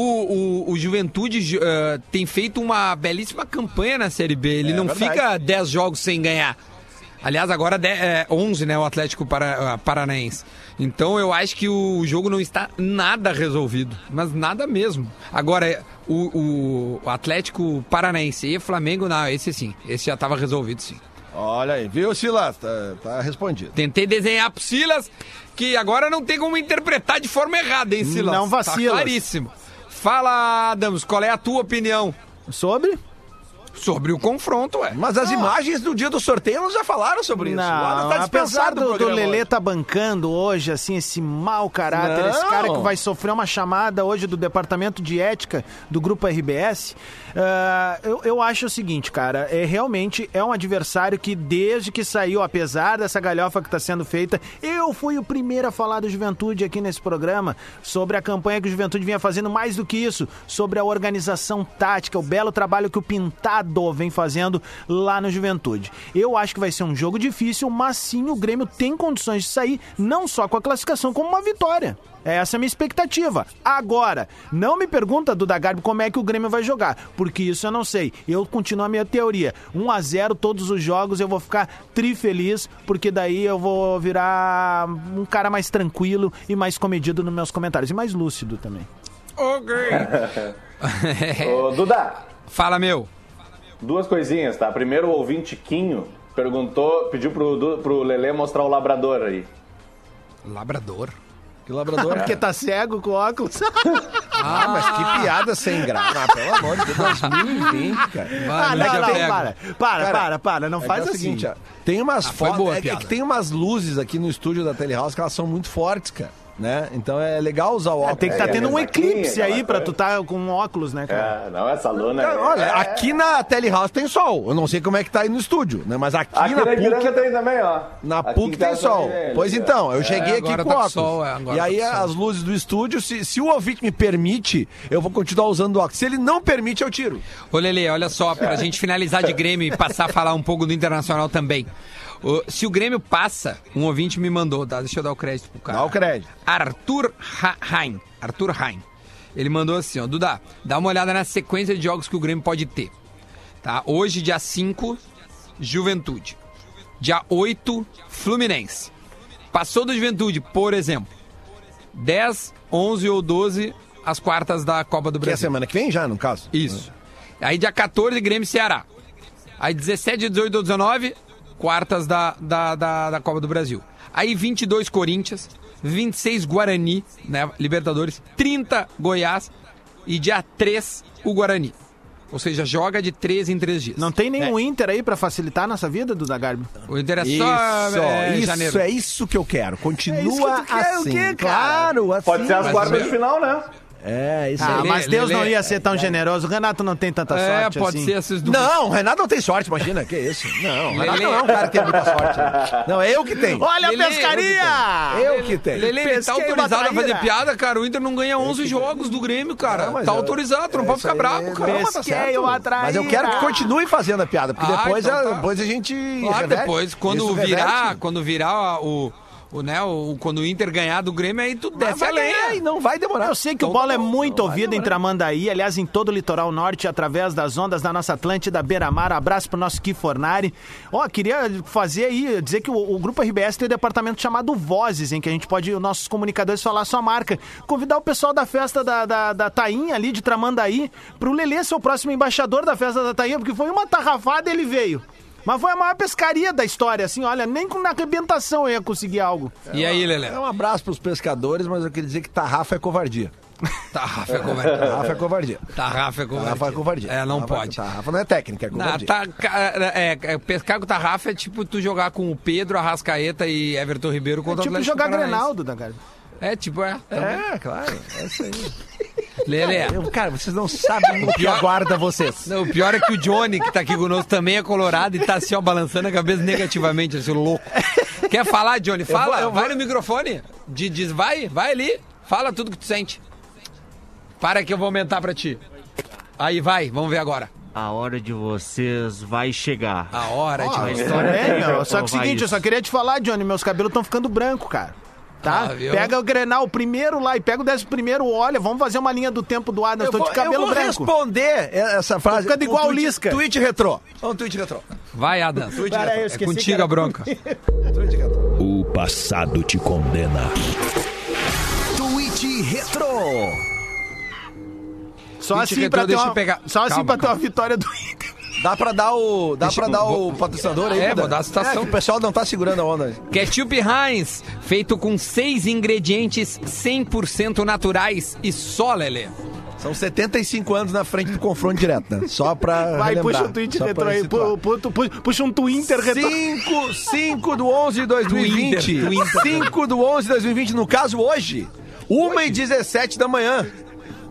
o, o Juventude ju- eh, tem feito uma belíssima campanha na Série B, ele É não verdade. fica 10 jogos sem ganhar. Aliás, agora de- é 11, né, o Atlético para, ah, Paranaense. Então eu acho que o jogo não está nada resolvido, mas nada mesmo. Agora, é, o, o- o Atlético Paranaense e Flamengo, não, esse sim, esse já estava resolvido sim. Olha aí, viu, Silas? Tá, tá respondido. Tentei desenhar pro Silas, que agora não tem como interpretar de forma errada, hein, Silas? Não vacilas. Tá claríssimo. Fala, Adams, qual é a tua opinião Sobre? Sobre o confronto, ué? Mas as imagens do dia do sorteio, elas já falaram sobre isso. Não, tá apesar dispensado do, do Lelê hoje. tá bancando hoje, assim, esse mau caráter, Não. esse cara que vai sofrer uma chamada hoje do Departamento de Ética do Grupo RBS, ah, eu, eu acho o seguinte, cara, é realmente é um adversário que desde que saiu, apesar dessa galhofa que está sendo feita, eu fui o primeiro a falar do Juventude aqui nesse programa, sobre a campanha que o Juventude vinha fazendo mais do que isso, sobre a organização tática, o belo trabalho que o Pintado complicado vem fazendo lá no Juventude. Eu acho que vai ser um jogo difícil, mas sim o Grêmio tem condições de sair não só com a classificação, como uma vitória. Essa é a minha expectativa. Agora, não me pergunta, Duda Garbi, como é que o Grêmio vai jogar, porque isso eu não sei. Eu continuo a minha teoria. 1 a 0 todos os jogos, eu vou ficar trifeliz, porque daí eu vou virar um cara mais tranquilo e mais comedido nos meus comentários. E mais lúcido também. Ok. Ô, Duda, Fala, meu. Duas coisinhas, tá? Primeiro, o ouvinte Quinho perguntou, pediu pro, pro Lelê mostrar o labrador aí. Labrador. Que labrador. Porque tá cego com óculos. Ah, mas que piada sem graça. Ah, pelo amor de Deus, 2020, cara. Ah, Vai, onde é não, não, para. Para, Cara, para, para. Não É que faz é o assim. seguinte, ó, tem umas Ah, foi fotos. boa a É, que- é piada. que tem umas luzes aqui no estúdio da Telehouse que elas são muito fortes, cara. Né? Então é legal usar o É, óculos. tem que estar É, tendo um é eclipse aí pra coisa. tu tá com óculos, né, cara? É, não, essa luna Cara, é- olha, é- aqui na Telehouse tem sol. Eu não sei como é que tá aí no estúdio, né? Mas aqui, Aqui na na PUC. tem também, ó. Na Aqui PUC em tem sol. também é, Pois então, eu cheguei aqui com tá óculos. sol, é, agora e tá aí as luzes do estúdio, se, se o ouvinte me permite, eu vou continuar usando óculos. Se ele não permite, eu tiro. Ô, Lele, olha só, pra gente finalizar de Grêmio e passar a falar um pouco do Internacional também. O- se o Grêmio passa, um ouvinte me mandou, tá? Deixa eu dar o crédito pro cara. Dá o crédito. Arthur Ha- Hain. Arthur Hain. Ele mandou assim, ó, Duda, dá uma olhada na sequência de jogos que o Grêmio pode ter. Tá? Hoje, dia 5, Juventude. Dia 8, Fluminense. Passou do Juventude, por exemplo. 10, 11 ou 12, as quartas da Copa do Que é a Brasil. semana que vem já, no caso. Isso. Aí dia 14, Grêmio Ceará. Aí 17, 18 ou 19, quartas da, da, da, da Copa do Brasil. Aí 22, Corinthians. 26, Guarani, né? Libertadores. 30, Goiás. E dia 3, o Guarani. Ou seja, joga de 3 em 3 dias. Não tem nenhum Inter aí pra facilitar a nossa vida, Duda Garbi? O Inter é Isso, só é, isso janeiro. é isso que eu quero. Continua É isso que tu quer, o assim. quê, cara? Claro, assim. Pode ser as Mas quartas de final, né? É, isso Ah, aí. mas Deus não ia ser tão generoso. O Renato não tem tanta É, sorte pode assim. ser esses duplos. Não, o Renato não tem sorte, imagina. Que isso? Não, o Renato não é um cara que tem muita sorte. né? Não, é eu que tenho. Olha Lelê, a pescaria! Eu que tenho. Lele, ele tá autorizado a fazer piada, cara. O Inter não ganha 11 jogos do Grêmio, cara. Não, tá eu- autorizado, tu não é pode ficar aí, bravo, cara. não, mas tá certo. Mas eu quero que continue fazendo a piada, porque Ah, depois, então é- tá. depois a gente. Claro, reverte. depois, quando Isso virar, reverte. quando virar o, o, né, o, quando o Inter ganhar do Grêmio, aí tu desce a lenha. e não vai demorar. Eu sei que o Então bola tá é muito ouvido em. Tramandaí, aliás, em todo o litoral norte, através das ondas da nossa Atlântida, Beira-Mar. Abraço pro nosso Kifornari. Ó, queria fazer aí, dizer que o, o Grupo RBS tem um departamento chamado Vozes, em que a gente pode, os nossos comunicadores, falar a sua marca. Convidar o pessoal da festa da, da, da Tainha ali, de Tramandaí, pro Lelê ser o próximo embaixador da festa da Tainha, porque foi uma tarrafada e ele veio. Mas foi a maior pescaria da história, assim, olha, nem com na arrebentação eu ia conseguir algo. E aí, Lelê? É um abraço pros pescadores, mas eu queria dizer que tarrafa é covardia. Tá, Rafa, é covardia. Tarrafa é covardia. Tá, Rafa, é covardia. Tarrafa é covardia. É, não Tarrafa- pode. Tarrafa não é técnica, é Não, covardia. tá, ca- é, é, pescar com o Tarrafa é tipo tu jogar com o Pedro, Arrascaeta e Everton Ribeiro É contra o tipo Atlético jogar Paranaense. Grenaldo, da cara. É, tipo, é. também. É, claro. É isso aí. Lelê. Eu, cara, vocês não sabem o que pior- aguarda vocês. Não, o pior é que o Johnny, que tá aqui conosco, também é colorado e tá assim, ó, balançando a cabeça negativamente, assim, louco. Quer falar, Johnny? Fala, vou- eu vou- vai no microfone. Diz, diz, vai, vai ali. Fala tudo que tu sente. Para que eu vou aumentar pra ti. Aí, vai, vamos ver agora. A hora de vocês vai chegar. A hora A de... história É, pra só que o seguinte, eu isso. só queria te falar, Johnny, meus cabelos estão ficando branco, cara. Tá? Ah, pega o Grenal primeiro lá e pega o décimo primeiro, olha, vamos fazer uma linha do tempo do Adams, tô de cabelo eu vou branco. responder essa frase. ficando igual o tweet- Lisca. Tweet retrô. Um tweet retrô. Vai, Adams. Pera aí, eu É contigo a bronca. Tweet retrô. O passado te condena. Tweet retrô. Só Tweet assim, retrô, pra ter, uma, eu pegar. só assim Calma, pra ter uma calma. vitória do Inter. Dá pra dar o. Dá Deixa pra dar vou- o patrocinador aí, É, vou dar a citação. É, o pessoal não tá segurando a onda. Ketchup Heinz, feito com seis ingredientes 100% naturais e só, Lelê. São 75 anos na frente do confronto direto, né? Só pra. Vai, relembrar, puxa o tweet retrô aí, pu- pu- pu- puxa um Twitter retrô. 5, 5 do 11 de 2020. Twitter, Twitter. 5 do 11 de 2020, no caso hoje, 1 e 17 da manhã.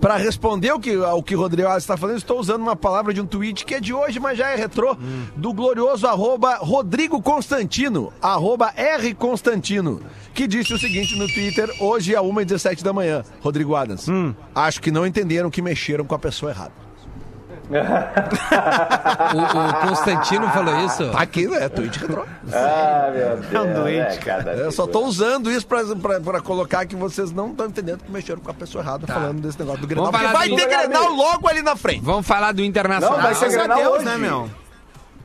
Pra responder o que, ao que o Rodrigo Alves está falando, estou usando uma palavra de um tweet que é de hoje, mas já é retrô, do glorioso arroba Rodrigo Constantino, arroba R Constantino, que disse o seguinte no Twitter, hoje é 1 e 17 da manhã. Rodrigo Adams, acho que não entenderam que mexeram com a pessoa errada. O, o Constantino falou isso. Tá aqui, né? Twitch retrô. Ah, meu Deus. É um doente, é, cada Eu só tô usando isso pra, pra, pra colocar que vocês não estão entendendo que mexeram com a pessoa errada falando desse negócio do Grenal. Porque vai do- ter Grenal logo ali na frente. Vamos falar do Internacional. Não, vai ser Grenal Deus, hoje. né, meu?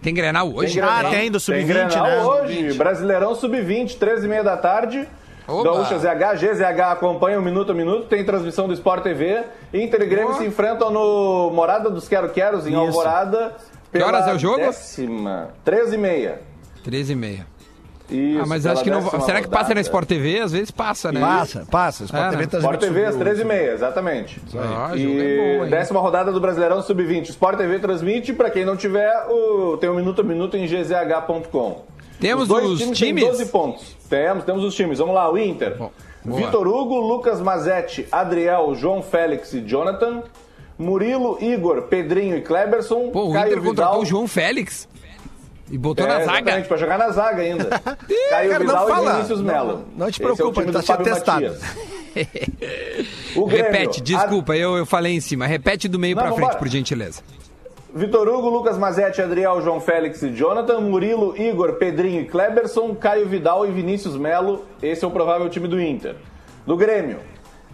Tem Grenal hoje? Tem Ah, Grenal. tem do Tem Sub-20, Grenal né? hoje, Brasileirão Sub-20, 13h30 da tarde. Oba. Gaúcha ZH, GZH acompanha o minuto a minuto, tem transmissão do Sport TV. Inter e Grêmio Boa. se enfrentam no Morada dos Quero Queros, em Isso. Alvorada. Que horas é o jogo? Décima, 13h30. 13 e meia. Isso, Ah, mas acho que não. Será que passa na rodada. Sport TV? Às vezes passa, né? Passa, passa. Sport É, TV né? transmite Sport TV às sobre o- 13h30, exatamente. Ah, E é bom, décima rodada do Brasileirão Sub-20. Sport TV transmite, pra quem não tiver, o, tem o minuto a minuto em gzh.com. Temos os dois os times, times? têm 12 pontos. Temos, temos os times. Vamos lá, o Inter. Bom. Vitor Hugo, Lucas Mazetti, Adriel, João Félix e Jonathan. Murilo, Igor, Pedrinho e Kleberson. Pô, o Caio Inter contratou Vidal. o João Félix. E botou É, na zaga. pra jogar na zaga ainda. Caio cara, não Vidal fala. e Vinícius Não, Melo. não te Esse é preocupa, time ele tá do sendo testado. Grêmio, Repete, desculpa, eu, eu falei em cima. Repete do meio Não, pra frente, por gentileza. Vitor Hugo, Lucas Mazetti, Adriel, João Félix e Jonathan, Murilo, Igor, Pedrinho e Kleberson, Caio Vidal e Vinícius Melo. Esse é o provável time do Inter. Do Grêmio,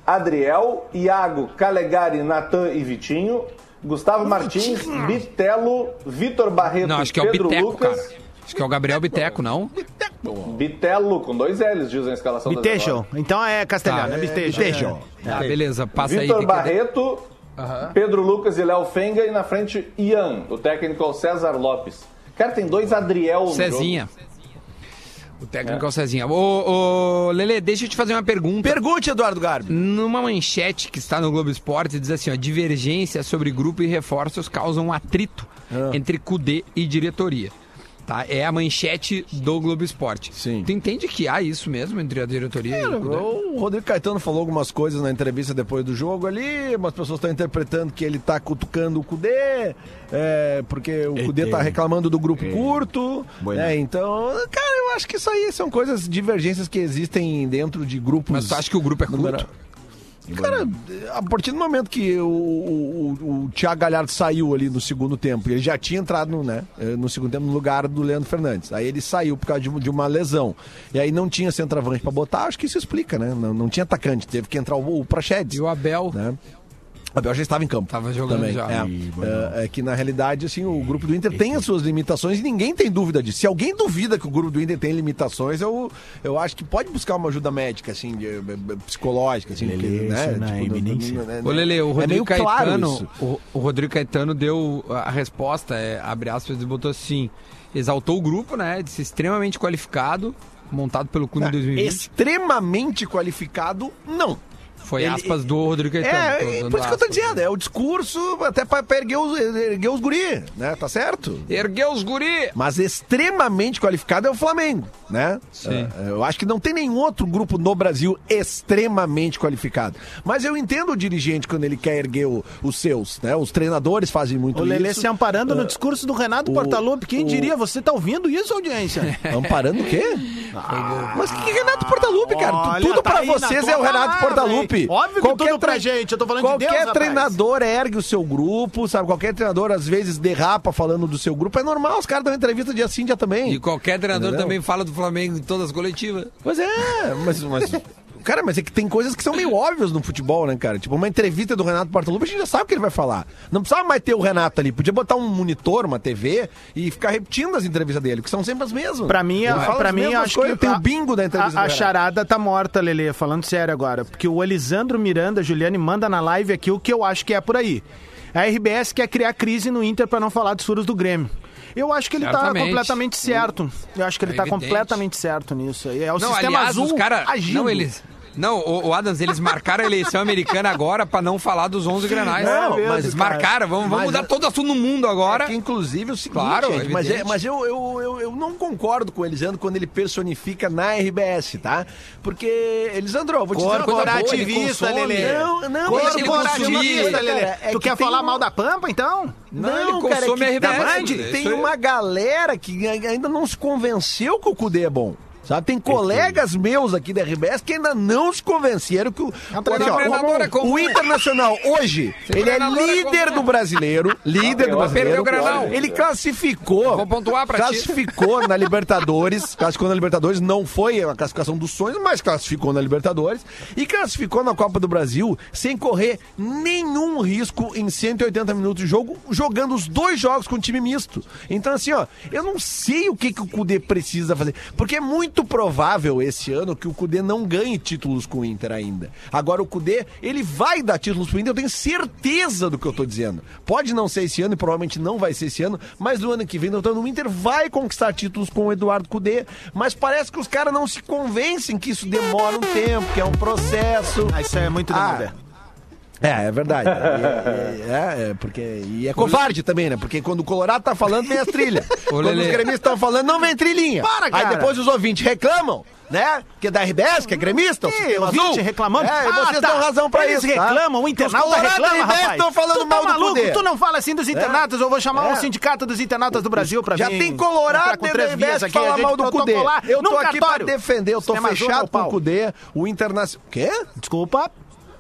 Adriel, Iago, Calegari, Natan e Vitinho, Gustavo Martins, Bitelo, Vitor Barreto Não, acho que é o Pedro Biteco, Lucas. cara. Acho que é o Gabriel Biteco, não? Bitelo, com dois L's, diz a escalação da Bitejo. Então é castelhano, Tá. é Bitejo. Bitejo. Ah, beleza, passa aí. Vitor tem Barreto, Pedro Lucas e Léo Fenga e na frente Ian, o técnico é o César Lopes. Cara, tem dois Adriel no Cezinha. O técnico é o Cezinha. Ô, ô, Lele, deixa eu te fazer uma pergunta. Pergunte, Eduardo Garbi. Numa manchete que está no Globo Esporte, diz assim: ó, divergência sobre grupo e reforços causam atrito Ah. entre CUDE e diretoria. Tá? É a manchete do Globo Esporte. Sim. Tu entende que há isso mesmo entre a diretoria e o CUDE? O Rodrigo Caetano falou algumas coisas na entrevista depois do jogo ali, umas pessoas estão interpretando que ele tá cutucando o Cudê, é, porque o Cudê tá reclamando do grupo curto, né? Então, cara, eu acho que isso aí são coisas, divergências que existem dentro de grupos. Mas tu acha que o grupo é curto? Cara, a partir do momento que o, o, o, Thiago Galhardo saiu ali no segundo tempo, ele já tinha entrado no, né, eh, no segundo tempo no lugar do Leandro Fernandes. Aí ele saiu por causa de, de uma lesão. E aí não tinha centroavante pra botar, acho que isso explica, né? Não, não tinha atacante, teve que entrar o, o Prachedes. E o Abel? Né? O Abel já estava em campo. Tava jogando também. já. É, é, é que na realidade, assim, o grupo do Inter tem as suas limitações e ninguém tem dúvida disso. Se alguém duvida que o grupo do Inter tem limitações, eu, eu acho que pode buscar uma ajuda médica, assim, de- eh, eh, psicológica, assim, porque, né? na do- do- eminência. né, Ô, Lele, o é Rodrigo meio claro Caetano. isso. o, o Rodrigo Caetano deu a resposta, é, abre aspas, e botou assim: exaltou o grupo, né? Disse extremamente qualificado, montado pelo clube em 2020. Extremamente qualificado, não. Foi ele- aspas do Rodrigo Caetano. tô É, por isso que eu tô dizendo, é o discurso até pra, pra erguer, os, erguer os guri, né? Tá certo? Ergueu os guri! Mas extremamente qualificado é o Flamengo, né? Sim. É, Eu acho que não tem nenhum outro grupo no Brasil extremamente qualificado. Mas eu entendo o dirigente quando ele quer erguer o- os seus, né? Os treinadores fazem muito O Lelê isso. se amparando no discurso do Renato o- Portaluppi. Quem o- diria? Você tá ouvindo isso, audiência? Amparando o quê? Mas que, Renato Portaluppi, cara? Olha, tudo tá na vocês é o Renato Portaluppi. Hein? Óbvio que tudo pra gente, eu tô falando de qualquer Deus, rapaz. treinador ergue o seu grupo, sabe? Qualquer treinador às vezes derrapa falando do seu grupo. É normal, os caras dão entrevista dia sim, dia também. E qualquer treinador Entendeu? também fala do Flamengo em todas as coletivas. Pois é, mas, mas- Cara, mas é que tem coisas que são meio óbvias no futebol, né, cara? Tipo, uma entrevista do Renato Portaluppi, a gente já sabe o que ele vai falar. Não precisava mais ter o Renato ali. Podia botar um monitor, uma TV e ficar repetindo as entrevistas dele, que são sempre as mesmas. Pra mim, pra mim acho coisas. que Tem a- o bingo da entrevista A, a charada tá morta, Lelê, falando sério agora. Porque o Elisandro Miranda, Juliane, manda na live aqui o que eu acho que é por aí. A RBS quer criar crise no Inter pra não falar dos furos do Grêmio. Eu acho que ele tá Certamente. completamente certo. Eu acho que ele É tá evidente. completamente certo nisso. aí. É o Não, sistema aliás, azul os caras. agindo. Não, eles. Não, o, o Adams, eles marcaram a eleição americana agora pra não falar dos 11 granais. Não, mas mas, eles cara, marcaram, vamos, vamos mas mudar é- todo assunto no mundo agora. É que, inclusive, é o seguinte, Claro, gente, mas, é- mas eu, eu, eu, eu não concordo com o Elisandro quando ele personifica na RBS, tá? Porque, Elisandro, eu vou te dizer uma coisa boa, ele Corporativista, Lelê. Não, não, Corporativista, Lelê. cara, é tu que quer falar um- mal da Pampa, então? Não, ele cara, consome é que a RBS, da Band tem uma galera que ainda não se convenceu que o Cudê é bom. Sabe? Tem colegas meus aqui da RBS que ainda não se convenceram que o, O treinador é comum. o Internacional hoje, ele é é líder comum. do brasileiro, líder do brasileiro. o. Ele classificou, Vou pontuar pra classificou na Libertadores, classificou na Libertadores, não foi a classificação dos sonhos, mas classificou na Libertadores e classificou na Copa do Brasil sem correr nenhum risco em 180 minutos de jogo, jogando os dois jogos com time misto. Então assim, ó, eu não sei o que, que o Cudê precisa fazer, porque é muito provável esse ano que o Cudê não ganhe títulos com o Inter ainda. Agora o Cudê, ele vai dar títulos pro Inter, eu tenho certeza do que eu tô dizendo. Pode não ser esse ano e provavelmente não vai ser esse ano, mas no ano que vem, então, o Inter vai conquistar títulos com o Eduardo Cudê, mas parece que os caras não se convencem que isso demora um tempo, que é um processo. Ah, isso é muito Ah, demodé. É, é verdade. É, é, é, porque. E é covarde também, né? Porque quando o Colorado tá falando, vem as trilhas. quando os gremistas estão falando, não vem trilhinha. Para, Aí cara. depois os ouvintes reclamam, né? Que é da RBS, que é gremista. o Ih, Sistema ouvinte reclamando. É, e Ah, vocês tá. dão razão pra Eles isso. tá? reclamam, o Que os internauta Colorado reclama, rapaz. estão falando tu mal tá do maluco? poder. Tu não fala assim dos internatos, eu vou chamar É. o sindicato dos internatos do Brasil pra Já vir tem Colorado dentro da RBS que fala mal do Cudê. Eu tô aqui pra defender, eu tô fechado com o. Cudê. O Internacional. Quê? Desculpa.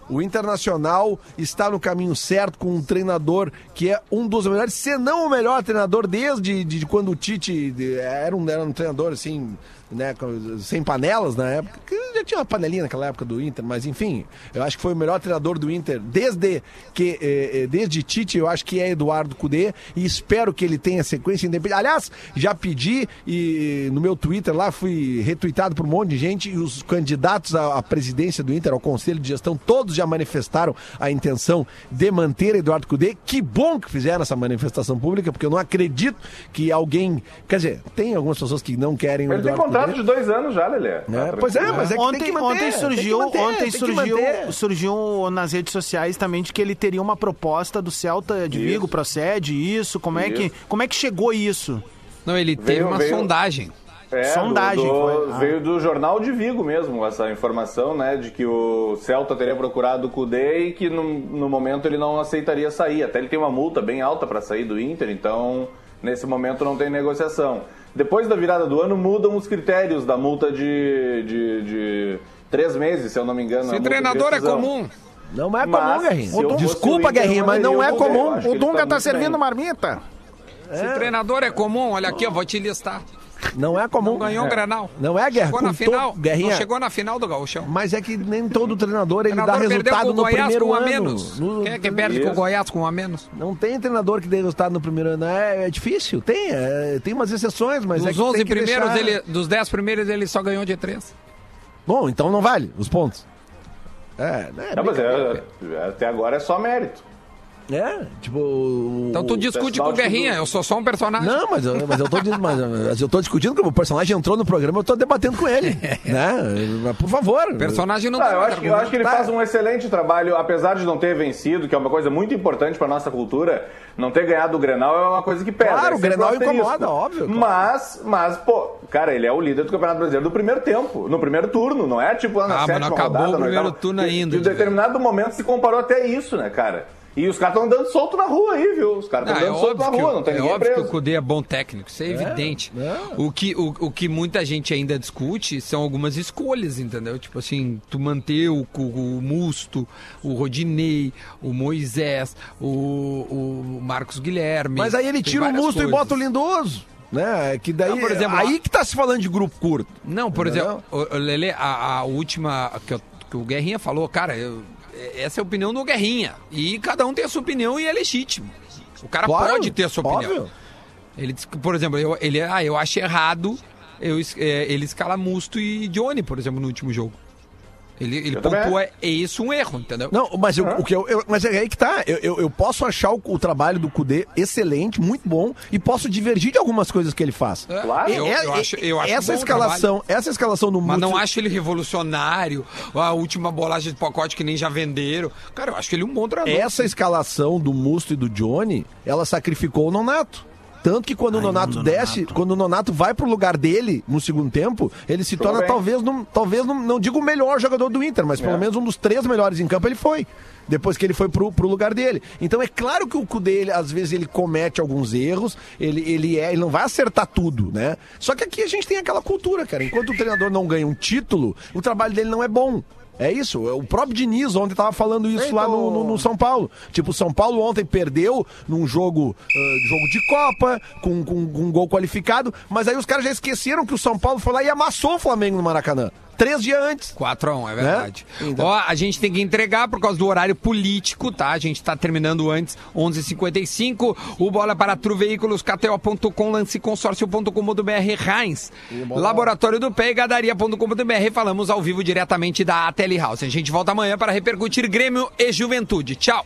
O Internacional está no caminho certo com um treinador que é um dos melhores, se não o melhor treinador desde de, quando o Tite de- era um, era um treinador assim, né, sem panelas na época. que tinha uma panelinha naquela época do Inter, mas enfim, eu acho que foi o melhor treinador do Inter desde que eh, eh, desde Tite, eu acho que é Eduardo Cudê e espero que ele tenha sequência independente. Aliás, já pedi e no meu Twitter lá fui retweetado por um monte de gente e os candidatos à, à presidência do Inter, ao conselho de gestão, todos já manifestaram a intenção de manter Eduardo Cudê. Que bom que fizeram essa manifestação pública, porque eu não acredito que alguém, quer dizer, tem algumas pessoas que não querem o Ele tem Eduardo contrato Cudê. de dois anos já, Lelê. Tá É, pois é, mas é que ontem, tem que manter, ontem tem que surgiu, manter, ontem surgiu, surgiu nas redes sociais também de que ele teria uma proposta do Celta de Isso. Vigo, procede isso? Como é que Isso. como é que chegou isso? Não, ele teve Veio- uma veio- sondagem. É, Sondagem, do- do- foi. Ah. Veio do Jornal de Vigo mesmo, essa informação, né? De que o Celta teria procurado o Cudê e que no, no momento ele não aceitaria sair. Até ele tem uma multa bem alta para sair do Inter, então nesse momento não tem negociação. Depois da virada do ano mudam os critérios da multa de, de, de três meses, se eu não me engano. Se treinador é comum. Não é Mas, comum, Guerrinho. eu fosse Desculpa, Guerrinho, mas não é comum. O tá Dunga tá muito servindo bem. marmita. Se treinador é comum, olha aqui, eu vou te listar. Não é comum. Não ganhou um Grenal. Não é, Guerra? Chegou na final. Guerrinha. Não chegou na final do Gauchão. Mas é que nem todo treinador ele dá treinador perdeu resultado com o no Goiás primeiro com um a ano. menos. No- Quem é que perde com o Isso. Goiás com um a menos? Não tem treinador que dê resultado no primeiro ano. É, é difícil, tem. é, tem umas exceções, mas é Dos que 11 tem que primeiros, deixar- ele, dos 10 primeiros, ele só ganhou de 3. Bom, então não vale os pontos. É, né? Não, mas é- até agora é só mérito. É, tipo. o- Então tu o- discute com o Guerrinha, tudo- eu sou só um personagem. Não, mas eu, mas eu tô, mas, mas eu tô discutindo que o personagem entrou no programa, eu tô debatendo com ele. né? Por favor. Personagem não Ah, tem eu, acho que, eu acho que ele Tá. faz um excelente trabalho, apesar de não ter vencido, que é uma coisa muito importante para nossa cultura. Não ter ganhado o Grenal é uma coisa que pesa. Claro, é o Grenal incomoda, óbvio, claro. Mas, mas, pô, cara, ele é o líder do Campeonato Brasileiro do primeiro tempo, no primeiro turno, não é tipo lá na Ah, mas não sétima acabou rodada, o na primeiro turno ainda, em de determinado momento se comparou até isso, né, cara? E os caras estão andando solto na rua aí, viu? Os caras estão é andando solto na rua, não tem é ninguém óbvio que o preso. Cudê é bom técnico, isso é evidente. O, que, o, o que muita gente ainda discute são algumas escolhas, entendeu? Tipo assim, tu manter o, o, o Musto, o Rodinei, o Moisés, o, o Marcos Guilherme. Mas aí ele tira o musto e coisas. bota o lindoso. Né? Que daí, Não, por exemplo, aí que tá se falando de grupo curto. Não, por Entendeu? exemplo, Lelê, a, a última que, eu- que o Guerrinha falou, cara, eu- essa é a opinião do Guerrinha. E cada um tem a sua opinião e é legítimo. O cara Claro, pode ter a sua opinião. óbvio. Ele disse que, por exemplo, eu, ele, ah, eu acho errado eu, é, ele escala Musto e Johnny, por exemplo, no último jogo. Ele, ele Eu pontua é isso um erro, entendeu? Não, mas, eu, o que eu, eu- mas é aí que tá. Eu, eu, eu posso achar o, o trabalho do Cudê excelente, muito bom, e posso divergir de algumas coisas que ele faz. É, Claro. eu, É- eu é- acho, eu acho essa escalação, essa escalação do Mas não Musto- acho ele revolucionário, a última bolagem de pacote que nem já venderam. Cara, eu acho ele um bom treinador. essa escalação do Musto e do Johnny, ela sacrificou o Nonato. Tanto que quando o Nonato desce, Nonato. quando o Nonato vai pro lugar dele no segundo tempo, ele se torna bem. talvez, não, talvez não, não digo o melhor jogador do Inter, mas pelo É. menos um dos três melhores em campo ele foi. depois que ele foi pro, pro lugar dele. Então é claro que o Cudê, ele, às vezes, ele comete alguns erros, ele, ele, é, ele não vai acertar tudo, né? Só que aqui a gente tem aquela cultura, cara. Enquanto o treinador não ganha um título, o trabalho dele não é bom. É isso, o próprio Diniz ontem tava falando isso lá no, no- no São Paulo. Tipo, o São Paulo ontem perdeu num jogo, ah, jogo de Copa, com, com, com um gol qualificado, mas aí os caras já esqueceram que o São Paulo foi lá e amassou o Flamengo no Maracanã. Três dias antes. 4x1, é verdade. Então- Ó, a gente tem que entregar por causa do horário político, tá? A gente tá terminando antes, 11h55. O Bola para Tru Veículos, KTO.com, lanceconsórcio.com.br, Heinz, Laboratório do Pé e Gadaria.com.br. Falamos ao vivo diretamente da Tele House. A gente volta amanhã para repercutir Grêmio e Juventude. Tchau.